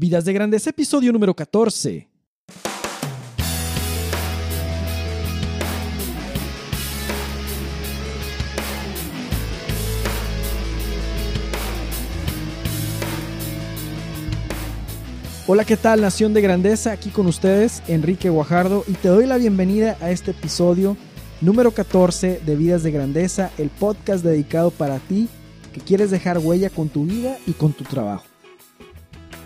Vidas de Grandeza, episodio número 14. Hola, ¿qué tal Nación de Grandeza? Aquí con ustedes, Enrique Guajardo, y te doy la bienvenida a este episodio número 14 de Vidas de Grandeza, el podcast dedicado para ti que quieres dejar huella con tu vida y con tu trabajo.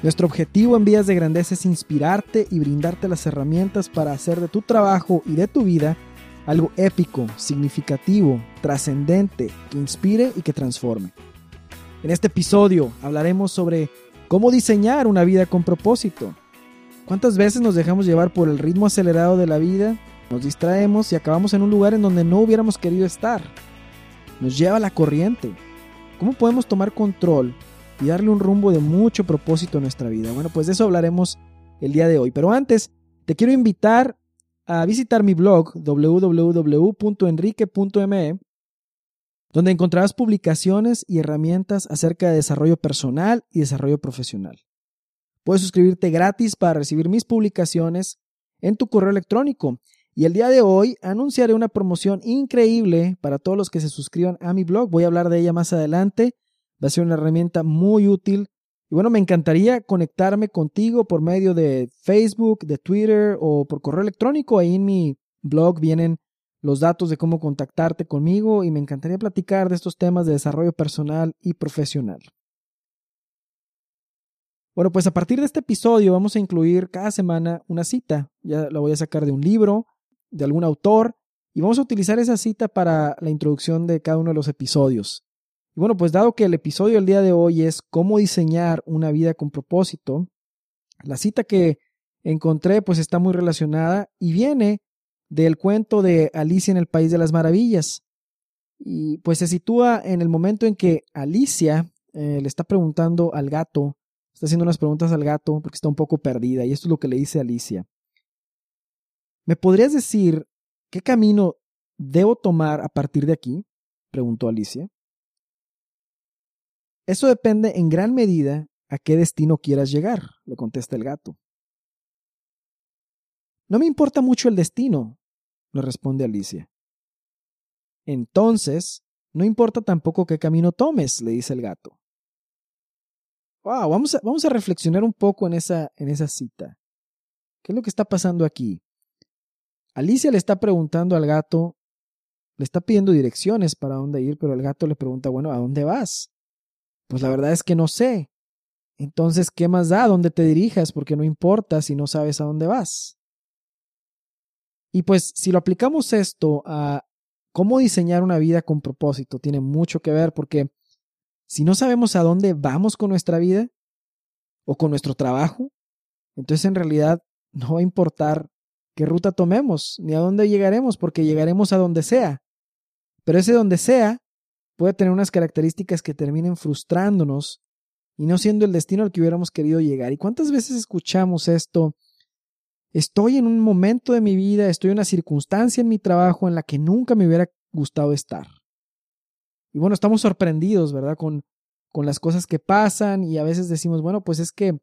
Nuestro objetivo en Vidas de Grandeza es inspirarte y brindarte las herramientas para hacer de tu trabajo y de tu vida algo épico, significativo, trascendente, que inspire y que transforme. En este episodio hablaremos sobre cómo diseñar una vida con propósito. ¿Cuántas veces nos dejamos llevar por el ritmo acelerado de la vida, nos distraemos y acabamos en un lugar en donde no hubiéramos querido estar? Nos lleva la corriente. ¿Cómo podemos tomar control y darle un rumbo de mucho propósito a nuestra vida. Bueno, pues de eso hablaremos el día de hoy. Pero antes, te quiero invitar a visitar mi blog www.enrique.me, donde encontrarás publicaciones y herramientas acerca de desarrollo personal y desarrollo profesional. Puedes suscribirte gratis para recibir mis publicaciones en tu correo electrónico. Y el día de hoy anunciaré una promoción increíble para todos los que se suscriban a mi blog. Voy a hablar de ella más adelante Va a ser una herramienta muy útil. Y bueno, me encantaría conectarme contigo por medio de Facebook, de Twitter o por correo electrónico. Ahí en mi blog vienen los datos de cómo contactarte conmigo y me encantaría platicar de estos temas de desarrollo personal y profesional. Bueno, pues a partir de este episodio vamos a incluir cada semana una cita. Ya la voy a sacar de un libro, de algún autor, y vamos a utilizar esa cita para la introducción de cada uno de los episodios. Y bueno, pues dado que el episodio del día de hoy es cómo diseñar una vida con propósito, la cita que encontré pues está muy relacionada y viene del cuento de Alicia en el País de las Maravillas. Y pues se sitúa en el momento en que Alicia eh, le está preguntando al gato, está haciendo unas preguntas al gato porque está un poco perdida y esto es lo que le dice Alicia. ¿Me podrías decir qué camino debo tomar a partir de aquí? preguntó Alicia. Eso depende en gran medida a qué destino quieras llegar, le contesta el gato. No me importa mucho el destino, le responde Alicia. Entonces, no importa tampoco qué camino tomes, le dice el gato. Wow, vamos a, reflexionar un poco en esa, en esa cita. ¿Qué es lo que está pasando aquí? Alicia le está preguntando al gato, le está pidiendo direcciones para dónde ir, pero el gato le pregunta, bueno, ¿a dónde vas? Pues la verdad es que no sé. Entonces, ¿qué más da dónde te dirijas? Porque no importa si no sabes a dónde vas. Y pues si lo aplicamos esto a cómo diseñar una vida con propósito, tiene mucho que ver porque si no sabemos a dónde vamos con nuestra vida o con nuestro trabajo, entonces en realidad no va a importar qué ruta tomemos ni a dónde llegaremos porque llegaremos a donde sea. Pero ese donde sea puede tener unas características que terminen frustrándonos y no siendo el destino al que hubiéramos querido llegar. ¿Y cuántas veces escuchamos esto? Estoy en un momento de mi vida, estoy en una circunstancia en mi trabajo en la que nunca me hubiera gustado estar. Y bueno, estamos sorprendidos, ¿verdad? Con, con las cosas que pasan y a veces decimos, bueno, pues es que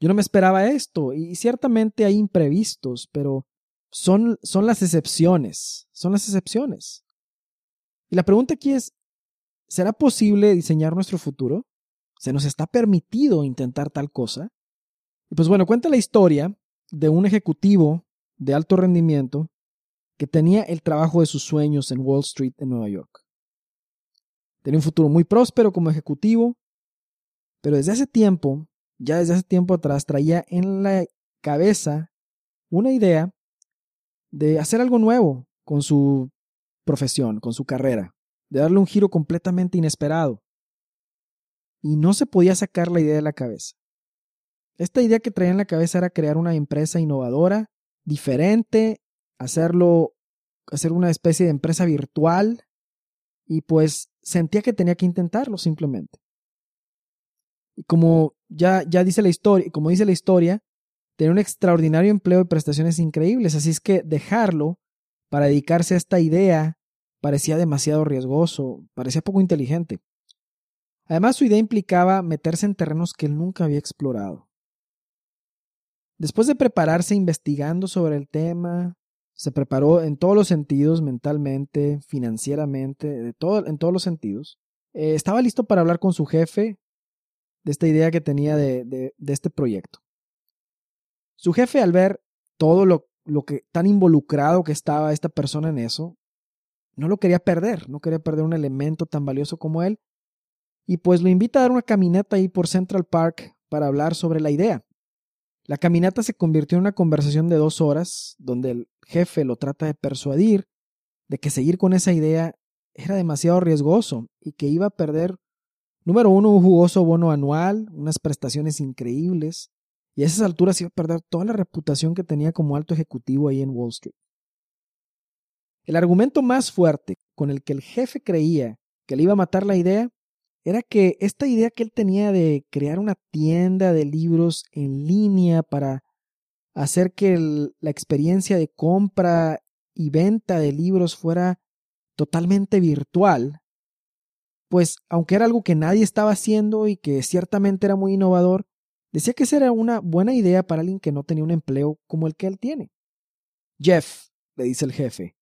yo no me esperaba esto. Y ciertamente hay imprevistos, pero son, son las excepciones, son las excepciones. Y la pregunta aquí es, ¿Será posible diseñar nuestro futuro? ¿Se nos está permitido intentar tal cosa? Y pues bueno, cuenta la historia de un ejecutivo de alto rendimiento que tenía el trabajo de sus sueños en Wall Street en Nueva York. Tenía un futuro muy próspero como ejecutivo, pero desde hace tiempo, ya desde hace tiempo atrás, traía en la cabeza una idea de hacer algo nuevo con su profesión, con su carrera de darle un giro completamente inesperado. Y no se podía sacar la idea de la cabeza. Esta idea que traía en la cabeza era crear una empresa innovadora, diferente, hacerlo, hacer una especie de empresa virtual, y pues sentía que tenía que intentarlo simplemente. Y como ya, ya dice la historia, como dice la historia, tenía un extraordinario empleo y prestaciones increíbles, así es que dejarlo para dedicarse a esta idea parecía demasiado riesgoso, parecía poco inteligente. Además, su idea implicaba meterse en terrenos que él nunca había explorado. Después de prepararse investigando sobre el tema, se preparó en todos los sentidos, mentalmente, financieramente, en todos los sentidos. Eh, estaba listo para hablar con su jefe de esta idea que tenía de, de, este proyecto. Su jefe, al ver todo lo, lo que tan involucrado que estaba esta persona en eso, no lo quería perder, no quería perder un elemento tan valioso como él, y pues lo invita a dar una caminata ahí por Central Park para hablar sobre la idea. La caminata se convirtió en una conversación de dos horas, donde el jefe lo trata de persuadir de que seguir con esa idea era demasiado riesgoso y que iba a perder, número uno, un jugoso bono anual, unas prestaciones increíbles, y a esas alturas iba a perder toda la reputación que tenía como alto ejecutivo ahí en Wall Street. El argumento más fuerte con el que el jefe creía que le iba a matar la idea era que esta idea que él tenía de crear una tienda de libros en línea para hacer que la experiencia de compra y venta de libros fuera totalmente virtual, pues aunque era algo que nadie estaba haciendo y que ciertamente era muy innovador, decía que esa era una buena idea para alguien que no tenía un empleo como el que él tiene. Jeff, le dice el jefe,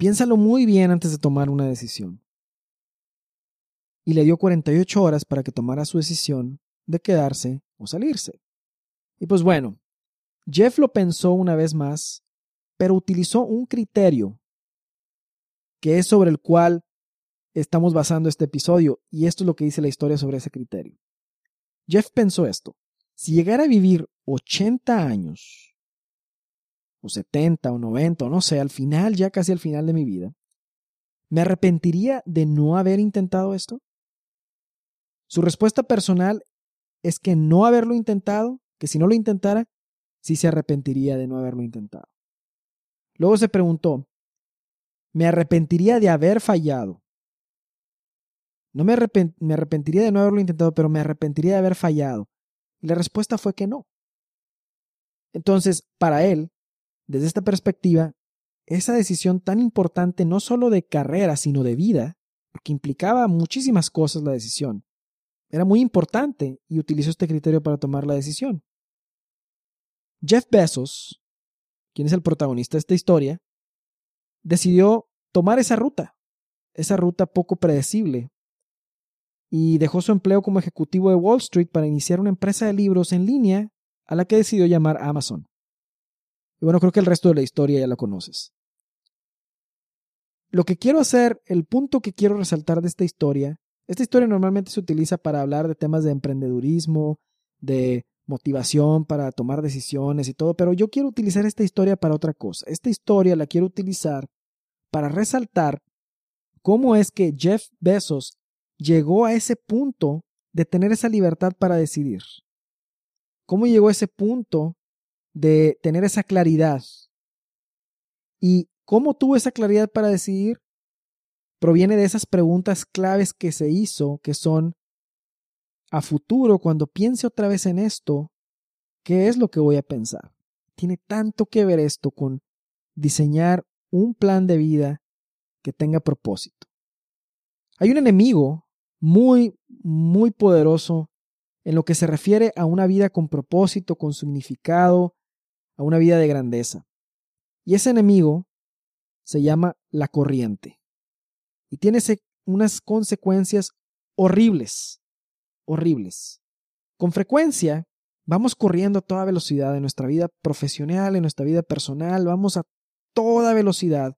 piénsalo muy bien antes de tomar una decisión y le dio 48 horas para que tomara su decisión de quedarse o salirse. Y pues bueno, Jeff lo pensó una vez más, pero utilizó un criterio que es sobre el cual estamos basando este episodio, y esto es lo que dice la historia sobre ese criterio. Jeff pensó esto, si llegara a vivir 80 años, o 70 o 90, o no sé, al final, ya casi al final de mi vida, ¿me arrepentiría de no haber intentado esto? Su respuesta personal es que no haberlo intentado, que si no lo intentara, sí se arrepentiría de no haberlo intentado. Luego se preguntó, ¿me arrepentiría de haber fallado? No me, me arrepentiría de no haberlo intentado, pero me arrepentiría de haber fallado. Y la respuesta fue que no. Entonces, para él, desde esta perspectiva, esa decisión tan importante no solo de carrera, sino de vida, porque implicaba muchísimas cosas la decisión, era muy importante y utilizó este criterio para tomar la decisión. Jeff Bezos, quien es el protagonista de esta historia, decidió tomar esa ruta, esa ruta poco predecible, y dejó su empleo como ejecutivo de Wall Street para iniciar una empresa de libros en línea a la que decidió llamar Amazon. Y bueno, creo que el resto de la historia ya la conoces. Lo que quiero hacer, el punto que quiero resaltar de esta historia, esta historia normalmente se utiliza para hablar de temas de emprendedurismo, de motivación para tomar decisiones y todo, pero yo quiero utilizar esta historia para otra cosa. Esta historia la quiero utilizar para resaltar cómo es que Jeff Bezos llegó a ese punto de tener esa libertad para decidir. ¿Cómo llegó a ese punto de tener esa claridad? ¿Y cómo tuvo esa claridad para decidir? proviene de esas preguntas claves que se hizo, que son, a futuro, cuando piense otra vez en esto, ¿qué es lo que voy a pensar? Tiene tanto que ver esto con diseñar un plan de vida que tenga propósito. Hay un enemigo muy, muy poderoso en lo que se refiere a una vida con propósito, con significado, a una vida de grandeza. Y ese enemigo se llama la corriente y tiene unas consecuencias horribles, horribles. Con frecuencia vamos corriendo a toda velocidad en nuestra vida profesional, en nuestra vida personal, vamos a toda velocidad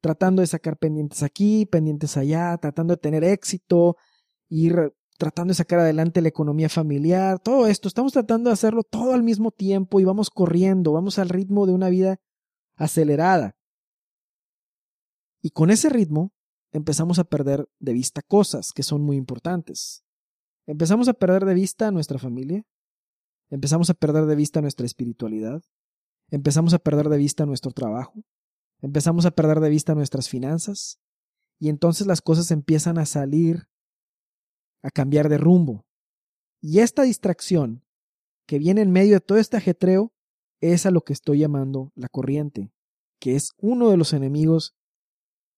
tratando de sacar pendientes aquí, pendientes allá, tratando de tener éxito, ir tratando de sacar adelante la economía familiar, todo esto, estamos tratando de hacerlo todo al mismo tiempo y vamos corriendo, vamos al ritmo de una vida acelerada. Y con ese ritmo empezamos a perder de vista cosas que son muy importantes. Empezamos a perder de vista nuestra familia, empezamos a perder de vista nuestra espiritualidad, empezamos a perder de vista nuestro trabajo, empezamos a perder de vista nuestras finanzas, y entonces las cosas empiezan a salir, a cambiar de rumbo. Y esta distracción que viene en medio de todo este ajetreo es a lo que estoy llamando la corriente, que es uno de los enemigos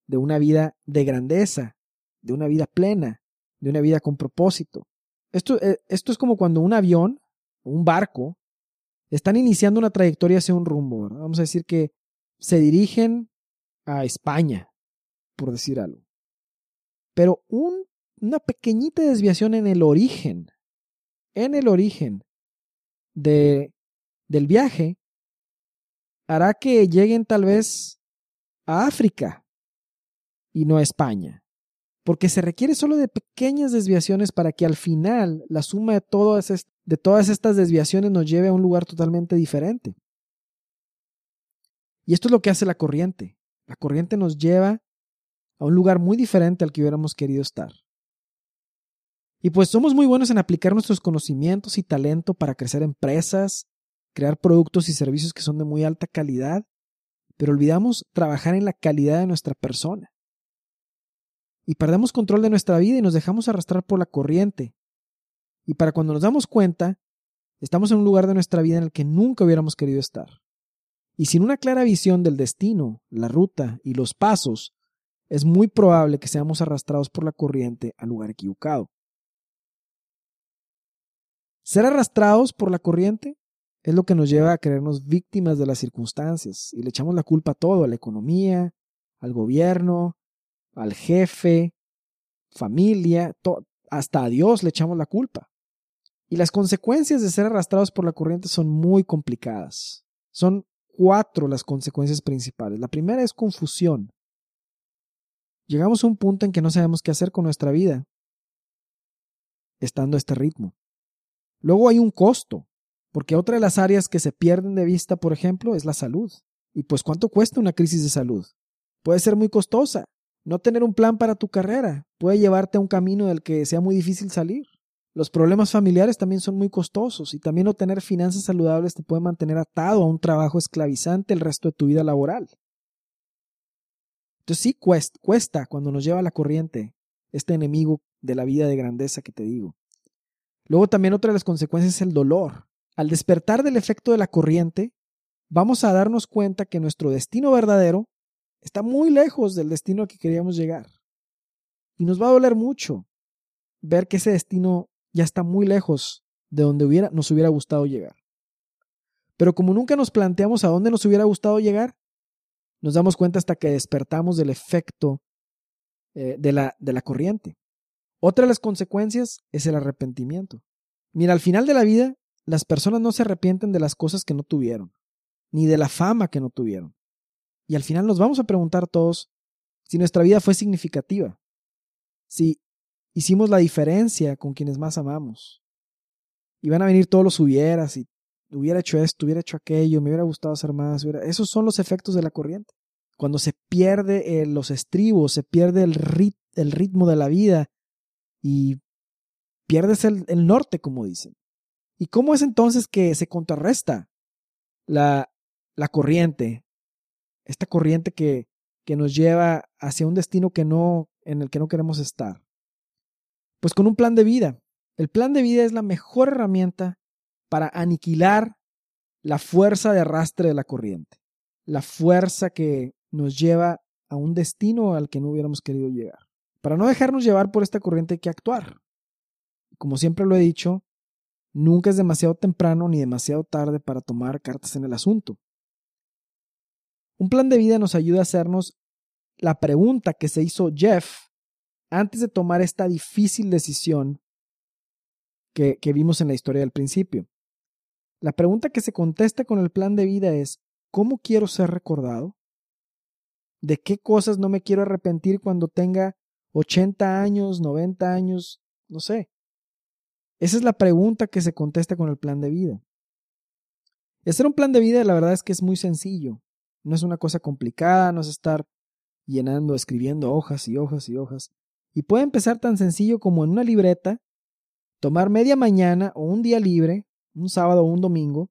de una vida de grandeza, de una vida plena, de una vida con propósito. Esto, eh, esto es como cuando un avión, un barco, están iniciando una trayectoria hacia un rumbo. Vamos a decir que se dirigen a España, por decir algo. Pero una pequeñita desviación en el origen, en el origen de, del viaje, hará que lleguen tal vez a África y no a España. Porque se requiere solo de pequeñas desviaciones para que al final la suma de todas, de todas estas desviaciones nos lleve a un lugar totalmente diferente. Y esto es lo que hace la corriente. La corriente nos lleva a un lugar muy diferente al que hubiéramos querido estar. Y pues somos muy buenos en aplicar nuestros conocimientos y talento para crecer empresas, crear productos y servicios que son de muy alta calidad, pero olvidamos trabajar en la calidad de nuestra persona. Y perdemos control de nuestra vida y nos dejamos arrastrar por la corriente. Y para cuando nos damos cuenta, estamos en un lugar de nuestra vida en el que nunca hubiéramos querido estar. Y sin una clara visión del destino, la ruta y los pasos, es muy probable que seamos arrastrados por la corriente al lugar equivocado. Ser arrastrados por la corriente es lo que nos lleva a creernos víctimas de las circunstancias y le echamos la culpa a todo, a la economía, al gobierno, al jefe, familia, hasta a Dios le echamos la culpa. Y las consecuencias de ser arrastrados por la corriente son muy complicadas. Son cuatro las consecuencias principales. La primera es confusión. Llegamos a un punto en que no sabemos qué hacer con nuestra vida, estando a este ritmo. Luego hay un costo, porque otra de las áreas que se pierden de vista, por ejemplo, es la salud. Y pues cuánto cuesta una crisis de salud? Puede ser muy costosa. No tener un plan para tu carrera puede llevarte a un camino del que sea muy difícil salir. Los problemas familiares también son muy costosos y también no tener finanzas saludables te puede mantener atado a un trabajo esclavizante el resto de tu vida laboral. Entonces sí cuesta, cuesta cuando nos lleva la corriente, este enemigo de la vida de grandeza que te digo. Luego también otra de las consecuencias es el dolor. Al despertar del efecto de la corriente, vamos a darnos cuenta que nuestro destino verdadero está muy lejos del destino al que queríamos llegar. Y nos va a doler mucho ver que ese destino ya está muy lejos de donde nos hubiera gustado llegar. Pero como nunca nos planteamos a dónde nos hubiera gustado llegar, nos damos cuenta hasta que despertamos del efecto eh, de, la, de la corriente. Otra de las consecuencias es el arrepentimiento. Mira, al final de la vida, las personas no se arrepienten de las cosas que no tuvieron, ni de la fama que no tuvieron. Y al final nos vamos a preguntar todos si nuestra vida fue significativa, si hicimos la diferencia con quienes más amamos. Y van a venir todos los hubieras y hubiera hecho esto, hubiera hecho aquello, me hubiera gustado hacer más. Esos son los efectos de la corriente. Cuando se pierde eh, los estribos, se pierde el, ritmo de la vida y pierdes el, el norte, como dicen. ¿Y cómo es entonces que se contrarresta la, la corriente? Esta corriente que, que nos lleva hacia un destino que no, en el que no queremos estar. Pues con un plan de vida. El plan de vida es la mejor herramienta para aniquilar la fuerza de arrastre de la corriente, la fuerza que nos lleva a un destino al que no hubiéramos querido llegar. Para no dejarnos llevar por esta corriente hay que actuar. Como siempre lo he dicho, nunca es demasiado temprano ni demasiado tarde para tomar cartas en el asunto. Un plan de vida nos ayuda a hacernos la pregunta que se hizo Jeff antes de tomar esta difícil decisión que, que vimos en la historia del principio. La pregunta que se contesta con el plan de vida es, ¿cómo quiero ser recordado? ¿De qué cosas no me quiero arrepentir cuando tenga 80 años, 90 años? No sé. Esa es la pregunta que se contesta con el plan de vida. Hacer un plan de vida, la verdad es que es muy sencillo. No es una cosa complicada, no es estar llenando, escribiendo hojas y hojas y hojas. Y puede empezar tan sencillo como en una libreta, tomar media mañana o un día libre un sábado o un domingo,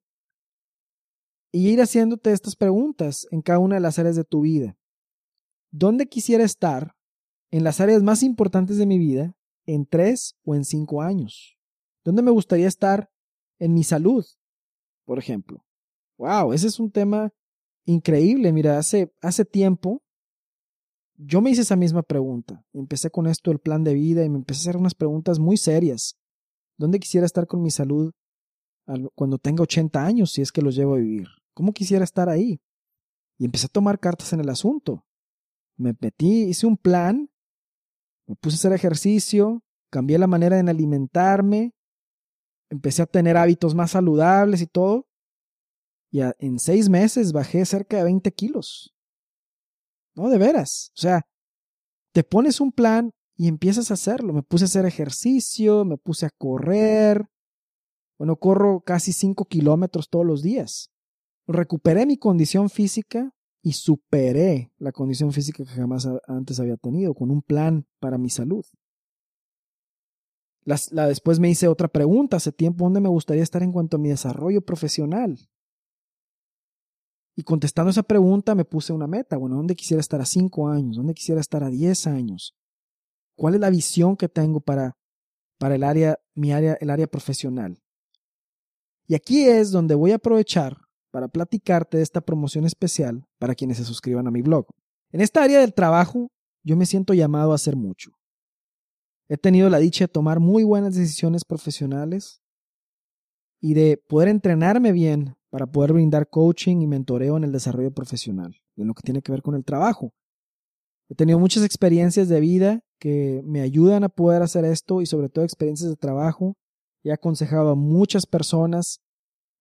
y ir haciéndote estas preguntas en cada una de las áreas de tu vida. ¿Dónde quisiera estar en las áreas más importantes de mi vida en tres o en cinco años? ¿Dónde me gustaría estar en mi salud, por ejemplo? Wow, ese es un tema increíble. Mira, hace, hace tiempo yo me hice esa misma pregunta. Empecé con esto, el plan de vida, y me empecé a hacer unas preguntas muy serias. ¿Dónde quisiera estar con mi salud cuando tenga 80 años, si es que los llevo a vivir? ¿Cómo quisiera estar ahí? Y empecé a tomar cartas en el asunto. Me metí, hice un plan, me puse a hacer ejercicio, cambié la manera de alimentarme, empecé a tener hábitos más saludables y todo. Y en seis meses bajé cerca de 20 kilos. No, de veras. O sea, te pones un plan y empiezas a hacerlo. Me puse a hacer ejercicio, me puse a correr. Bueno, corro casi 5 kilómetros todos los días. Recuperé mi condición física y superé la condición física que jamás antes había tenido con un plan para mi salud. la, después me hice otra pregunta hace tiempo, ¿dónde me gustaría estar en cuanto a mi desarrollo profesional? Y contestando esa pregunta me puse una meta, bueno, ¿dónde quisiera estar a 5 años? ¿Dónde quisiera estar a 10 años? ¿Cuál es la visión que tengo para, para el área, mi área, el área profesional? Y aquí es donde voy a aprovechar para platicarte de esta promoción especial para quienes se suscriban a mi blog. En esta área del trabajo, yo me siento llamado a hacer mucho. He tenido la dicha de tomar muy buenas decisiones profesionales y de poder entrenarme bien para poder brindar coaching y mentoreo en el desarrollo profesional, en lo que tiene que ver con el trabajo. He tenido muchas experiencias de vida que me ayudan a poder hacer esto y sobre todo experiencias de trabajo. He aconsejado a muchas personas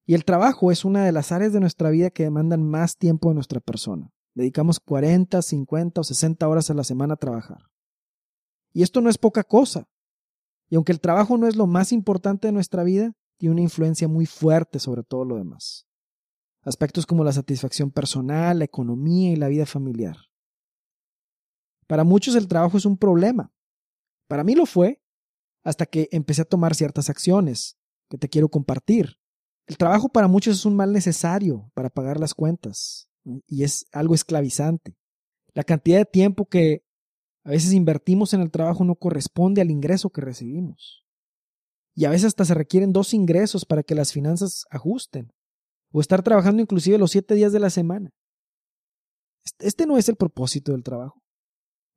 y el trabajo es una de las áreas de nuestra vida que demandan más tiempo de nuestra persona. Dedicamos 40, 50 o 60 horas a la semana a trabajar. Y esto no es poca cosa. Y aunque el trabajo no es lo más importante de nuestra vida, tiene una influencia muy fuerte sobre todo lo demás. Aspectos como la satisfacción personal, la economía y la vida familiar. Para muchos el trabajo es un problema. Para mí lo fue hasta que empecé a tomar ciertas acciones que te quiero compartir. El trabajo para muchos es un mal necesario para pagar las cuentas y es algo esclavizante. La cantidad de tiempo que a veces invertimos en el trabajo no corresponde al ingreso que recibimos. Y a veces hasta se requieren dos ingresos para que las finanzas ajusten. O estar trabajando inclusive los siete días de la semana. Este no es el propósito del trabajo.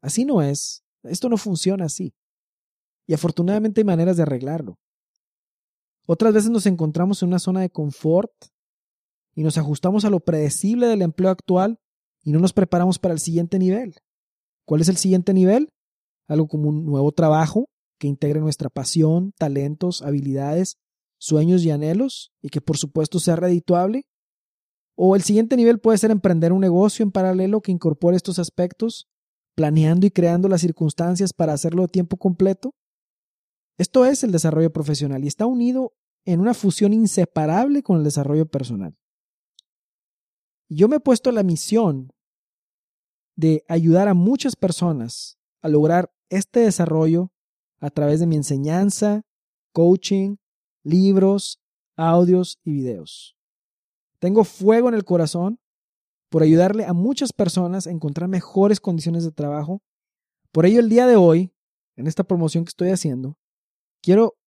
Así no es. Esto no funciona así. Y afortunadamente hay maneras de arreglarlo. Otras veces nos encontramos en una zona de confort y nos ajustamos a lo predecible del empleo actual y no nos preparamos para el siguiente nivel. ¿Cuál es el siguiente nivel? Algo como un nuevo trabajo que integre nuestra pasión, talentos, habilidades, sueños y anhelos y que por supuesto sea redituable. O el siguiente nivel puede ser emprender un negocio en paralelo que incorpore estos aspectos, planeando y creando las circunstancias para hacerlo de tiempo completo. Esto es el desarrollo profesional y está unido en una fusión inseparable con el desarrollo personal. Yo me he puesto la misión de ayudar a muchas personas a lograr este desarrollo a través de mi enseñanza, coaching, libros, audios y videos. Tengo fuego en el corazón por ayudarle a muchas personas a encontrar mejores condiciones de trabajo. Por ello, el día de hoy, en esta promoción que estoy haciendo, quiero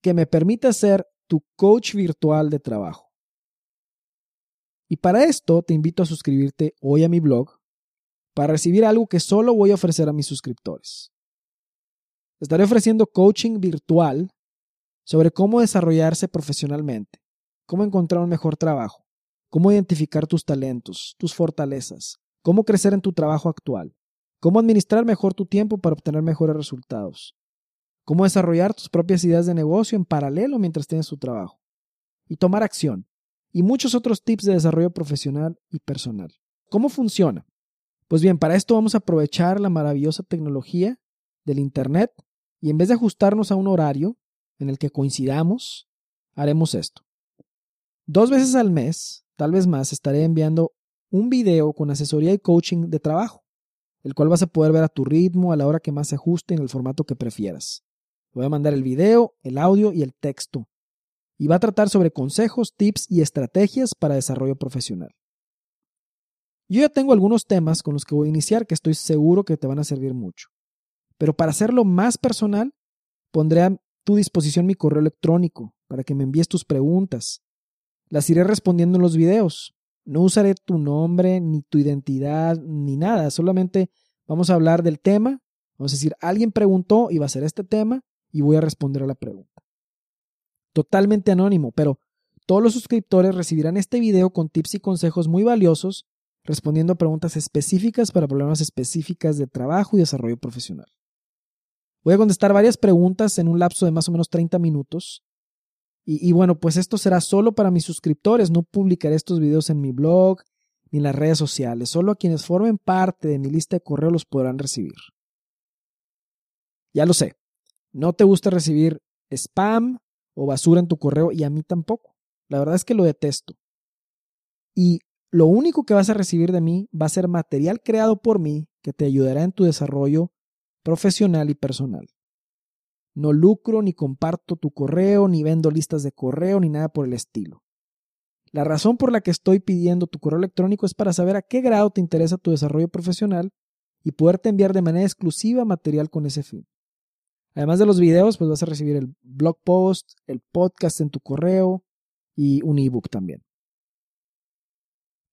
que me permita ser tu coach virtual de trabajo. Y para esto te invito a suscribirte hoy a mi blog para recibir algo que solo voy a ofrecer a mis suscriptores. Estaré ofreciendo coaching virtual sobre cómo desarrollarse profesionalmente, cómo encontrar un mejor trabajo, cómo identificar tus talentos, tus fortalezas, cómo crecer en tu trabajo actual, cómo administrar mejor tu tiempo para obtener mejores resultados, cómo desarrollar tus propias ideas de negocio en paralelo mientras tienes tu trabajo, y tomar acción, y muchos otros tips de desarrollo profesional y personal. ¿Cómo funciona? Pues bien, para esto vamos a aprovechar la maravillosa tecnología del Internet y en vez de ajustarnos a un horario en el que coincidamos, haremos esto. Dos veces al mes, tal vez más, estaré enviando un video con asesoría y coaching de trabajo, el cual vas a poder ver a tu ritmo, a la hora que más se ajuste, en el formato que prefieras. Voy a mandar el video, el audio y el texto. Y va a tratar sobre consejos, tips y estrategias para desarrollo profesional. Yo ya tengo algunos temas con los que voy a iniciar que estoy seguro que te van a servir mucho. Pero para hacerlo más personal, pondré a tu disposición mi correo electrónico para que me envíes tus preguntas. Las iré respondiendo en los videos. No usaré tu nombre, ni tu identidad, ni nada. Solamente vamos a hablar del tema. Vamos a decir, alguien preguntó y va a ser este tema y voy a responder a la pregunta. Totalmente anónimo, pero Todos los suscriptores recibirán este video con tips y consejos muy valiosos, respondiendo a preguntas específicas para problemas específicas de trabajo y desarrollo profesional. Voy a contestar varias preguntas en un lapso de más o menos 30 minutos. Y, bueno, pues esto será solo para mis suscriptores. No publicaré estos videos en mi blog ni en las redes sociales. Solo a quienes formen parte de mi lista de correo los podrán recibir. Ya lo sé. No te gusta recibir spam o basura en tu correo y a mí tampoco. La verdad es que lo detesto. Y lo único que vas a recibir de mí va a ser material creado por mí que te ayudará en tu desarrollo profesional y personal. No lucro ni comparto tu correo, ni vendo listas de correo, ni nada por el estilo. La razón por la que estoy pidiendo tu correo electrónico es para saber a qué grado te interesa tu desarrollo profesional y poderte enviar de manera exclusiva material con ese fin. Además de los videos, pues vas a recibir el blog post, el podcast en tu correo y un ebook también.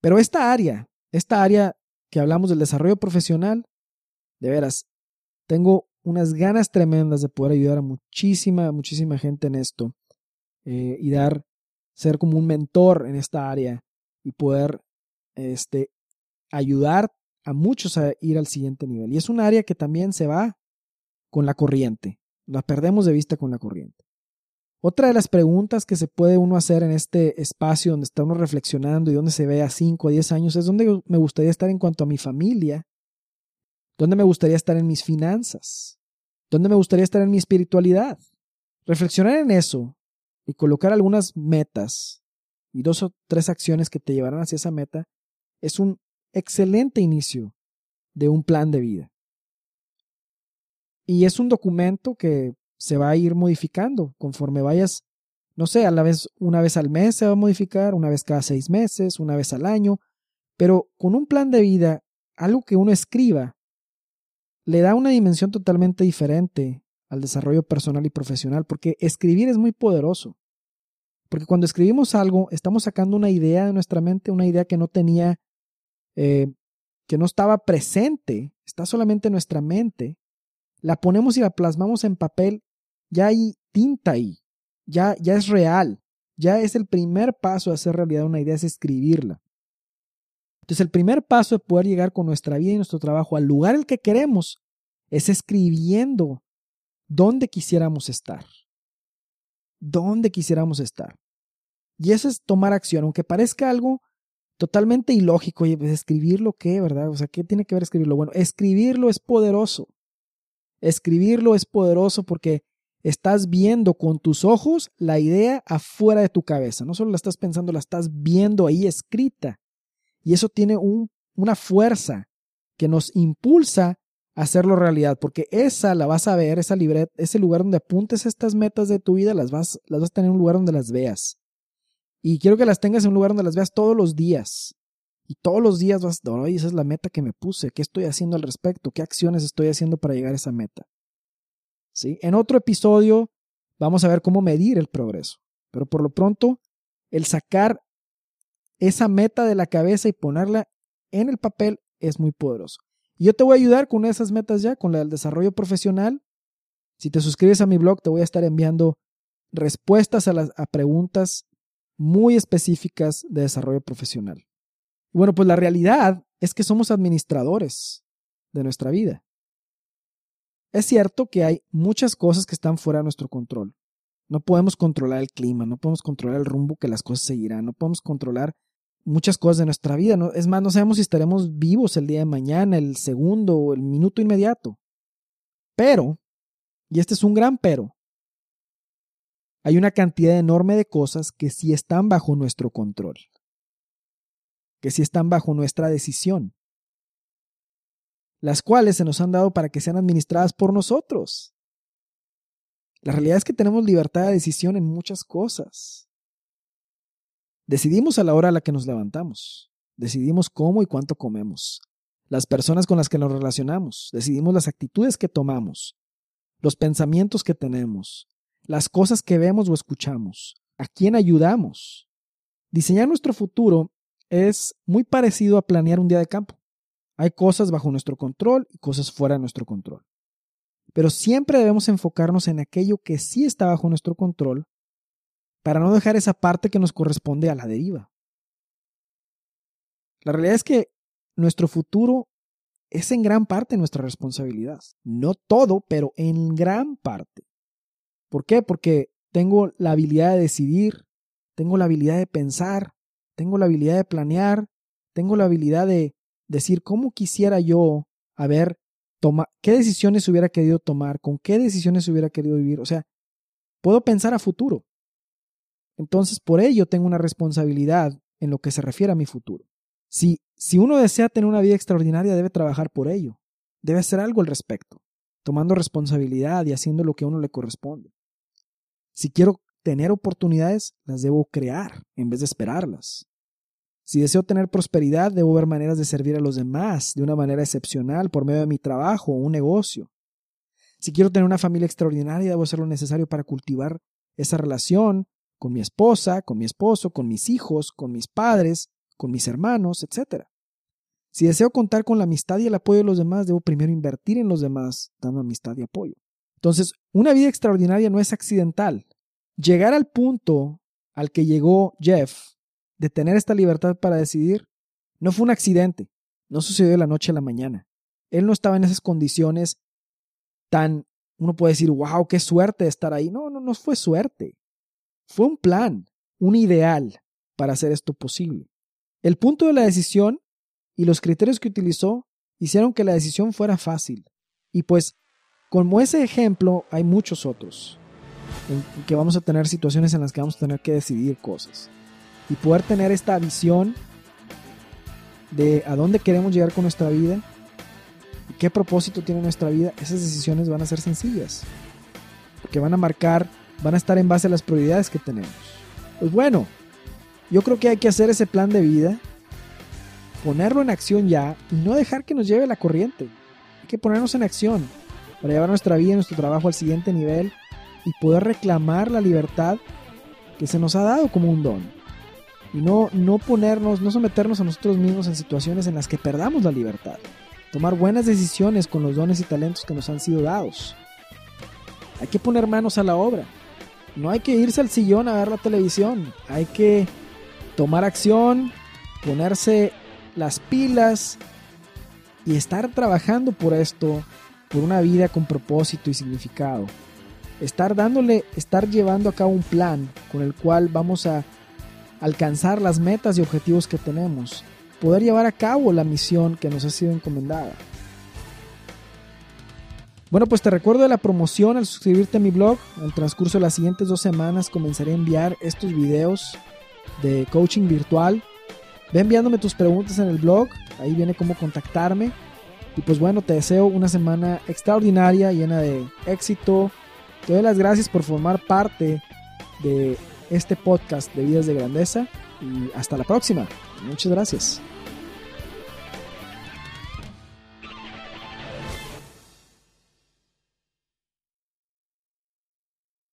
Pero esta área, esta área que hablamos del desarrollo profesional, de veras, tengo unas ganas tremendas de poder ayudar a muchísima, muchísima gente en esto eh, y dar, ser como un mentor en esta área y poder este, ayudar a muchos a ir al siguiente nivel. Y es un área que también se va con la corriente, la perdemos de vista con la corriente. Otra de las preguntas que se puede uno hacer en este espacio donde está uno reflexionando y donde se ve a 5 o 10 años es dónde me gustaría estar en cuanto a mi familia ¿Dónde me gustaría estar en mis finanzas? ¿Dónde me gustaría estar en mi espiritualidad? Reflexionar en eso y colocar algunas metas y dos o tres acciones que te llevarán hacia esa meta es un excelente inicio de un plan de vida. Y es un documento que se va a ir modificando conforme vayas, no sé, a la vez una vez al mes se va a modificar, una vez cada seis meses, una vez al año, pero con un plan de vida, algo que uno escriba le da una dimensión totalmente diferente al desarrollo personal y profesional, porque escribir es muy poderoso. Porque cuando escribimos algo, estamos sacando una idea de nuestra mente, una idea que no tenía, eh, que no estaba presente, está solamente en nuestra mente, la ponemos y la plasmamos en papel, ya hay tinta ahí, ya, ya es real, ya es el primer paso a hacer realidad una idea, es escribirla. Entonces el primer paso de poder llegar con nuestra vida y nuestro trabajo al lugar el que queremos es escribiendo dónde quisiéramos estar. Dónde quisiéramos estar. Y eso es tomar acción, aunque parezca algo totalmente ilógico. y pues escribirlo qué, ¿verdad? O sea, ¿qué tiene que ver escribirlo? Bueno, escribirlo es poderoso. Escribirlo es poderoso porque estás viendo con tus ojos la idea afuera de tu cabeza. No solo la estás pensando, la estás viendo ahí escrita. Y eso tiene una fuerza que nos impulsa a hacerlo realidad, porque esa la vas a ver, esa libreta, ese lugar donde apuntes estas metas de tu vida, las vas, las vas a tener en un lugar donde las veas. Y quiero que las tengas en un lugar donde las veas todos los días. Y todos los días vas, oye, esa es la meta que me puse, ¿qué estoy haciendo al respecto? ¿Qué acciones estoy haciendo para llegar a esa meta? ¿Sí? En otro episodio vamos a ver cómo medir el progreso. Pero por lo pronto, el sacar esa meta de la cabeza y ponerla en el papel es muy poderoso. Y yo te voy a ayudar con esas metas ya, con la del desarrollo profesional. Si te suscribes a mi blog, te voy a estar enviando respuestas a, las, a preguntas muy específicas de desarrollo profesional. Bueno, pues la realidad es que somos administradores de nuestra vida. Es cierto que hay muchas cosas que están fuera de nuestro control. No podemos controlar el clima, no podemos controlar el rumbo que las cosas seguirán, no podemos controlar muchas cosas de nuestra vida. ¿no? Es más, no sabemos si estaremos vivos el día de mañana, el segundo o el minuto inmediato. Pero, y este es un gran pero, hay una cantidad enorme de cosas que sí están bajo nuestro control, que sí están bajo nuestra decisión, las cuales se nos han dado para que sean administradas por nosotros. La realidad es que tenemos libertad de decisión en muchas cosas. Decidimos a la hora a la que nos levantamos. Decidimos cómo y cuánto comemos. Las personas con las que nos relacionamos. Decidimos las actitudes que tomamos. Los pensamientos que tenemos. Las cosas que vemos o escuchamos. A quién ayudamos. Diseñar nuestro futuro es muy parecido a planear un día de campo. Hay cosas bajo nuestro control y cosas fuera de nuestro control. Pero siempre debemos enfocarnos en aquello que sí está bajo nuestro control para no dejar esa parte que nos corresponde a la deriva. La realidad es que nuestro futuro es en gran parte nuestra responsabilidad. No todo, pero en gran parte. ¿Por qué? Porque tengo la habilidad de decidir, tengo la habilidad de pensar, tengo la habilidad de planear, tengo la habilidad de decir cómo quisiera yo haber tomado, qué decisiones hubiera querido tomar, con qué decisiones hubiera querido vivir. O sea, puedo pensar a futuro. Entonces, por ello tengo una responsabilidad en lo que se refiere a mi futuro. Si, si uno desea tener una vida extraordinaria, debe trabajar por ello. Debe hacer algo al respecto, tomando responsabilidad y haciendo lo que a uno le corresponde. Si quiero tener oportunidades, las debo crear en vez de esperarlas. Si deseo tener prosperidad, debo ver maneras de servir a los demás de una manera excepcional por medio de mi trabajo o un negocio. Si quiero tener una familia extraordinaria, debo hacer lo necesario para cultivar esa relación con mi esposa, con mi esposo, con mis hijos, con mis padres, con mis hermanos, etc. Si deseo contar con la amistad y el apoyo de los demás, debo primero invertir en los demás, dando amistad y apoyo. Entonces, una vida extraordinaria no es accidental. Llegar al punto al que llegó Jeff, de tener esta libertad para decidir, no fue un accidente, no sucedió de la noche a la mañana. Él no estaba en esas condiciones tan, uno puede decir, wow, qué suerte de estar ahí. No, no, no fue suerte. Fue un plan, un ideal para hacer esto posible. El punto de la decisión y los criterios que utilizó hicieron que la decisión fuera fácil. Y pues, como ese ejemplo, hay muchos otros en que vamos a tener situaciones en las que vamos a tener que decidir cosas. Y poder tener esta visión de a dónde queremos llegar con nuestra vida y qué propósito tiene nuestra vida, esas decisiones van a ser sencillas. Porque van a marcar, van a estar en base a las prioridades que tenemos. Pues bueno, yo creo que hay que hacer ese plan de vida, ponerlo en acción ya y no dejar que nos lleve la corriente. Hay que ponernos en acción para llevar nuestra vida y nuestro trabajo al siguiente nivel y poder reclamar la libertad que se nos ha dado como un don. Y no, no ponernos, no someternos a nosotros mismos en situaciones en las que perdamos la libertad. Tomar buenas decisiones con los dones y talentos que nos han sido dados. Hay que poner manos a la obra. No hay que irse al sillón a ver la televisión. Hay que tomar acción, ponerse las pilas y estar trabajando por esto, por una vida con propósito y significado. Estar dándole, estar llevando a cabo un plan con el cual vamos a alcanzar las metas y objetivos que tenemos, poder llevar a cabo la misión que nos ha sido encomendada. Bueno, pues te recuerdo de la promoción al suscribirte a mi blog. En el transcurso de las siguientes dos semanas comenzaré a enviar estos videos de coaching virtual. Ve enviándome tus preguntas en el blog, ahí viene cómo contactarme. Y pues bueno, te deseo una semana extraordinaria, llena de éxito. Te doy las gracias por formar parte de este podcast de Vidas de Grandeza y hasta la próxima. Muchas gracias.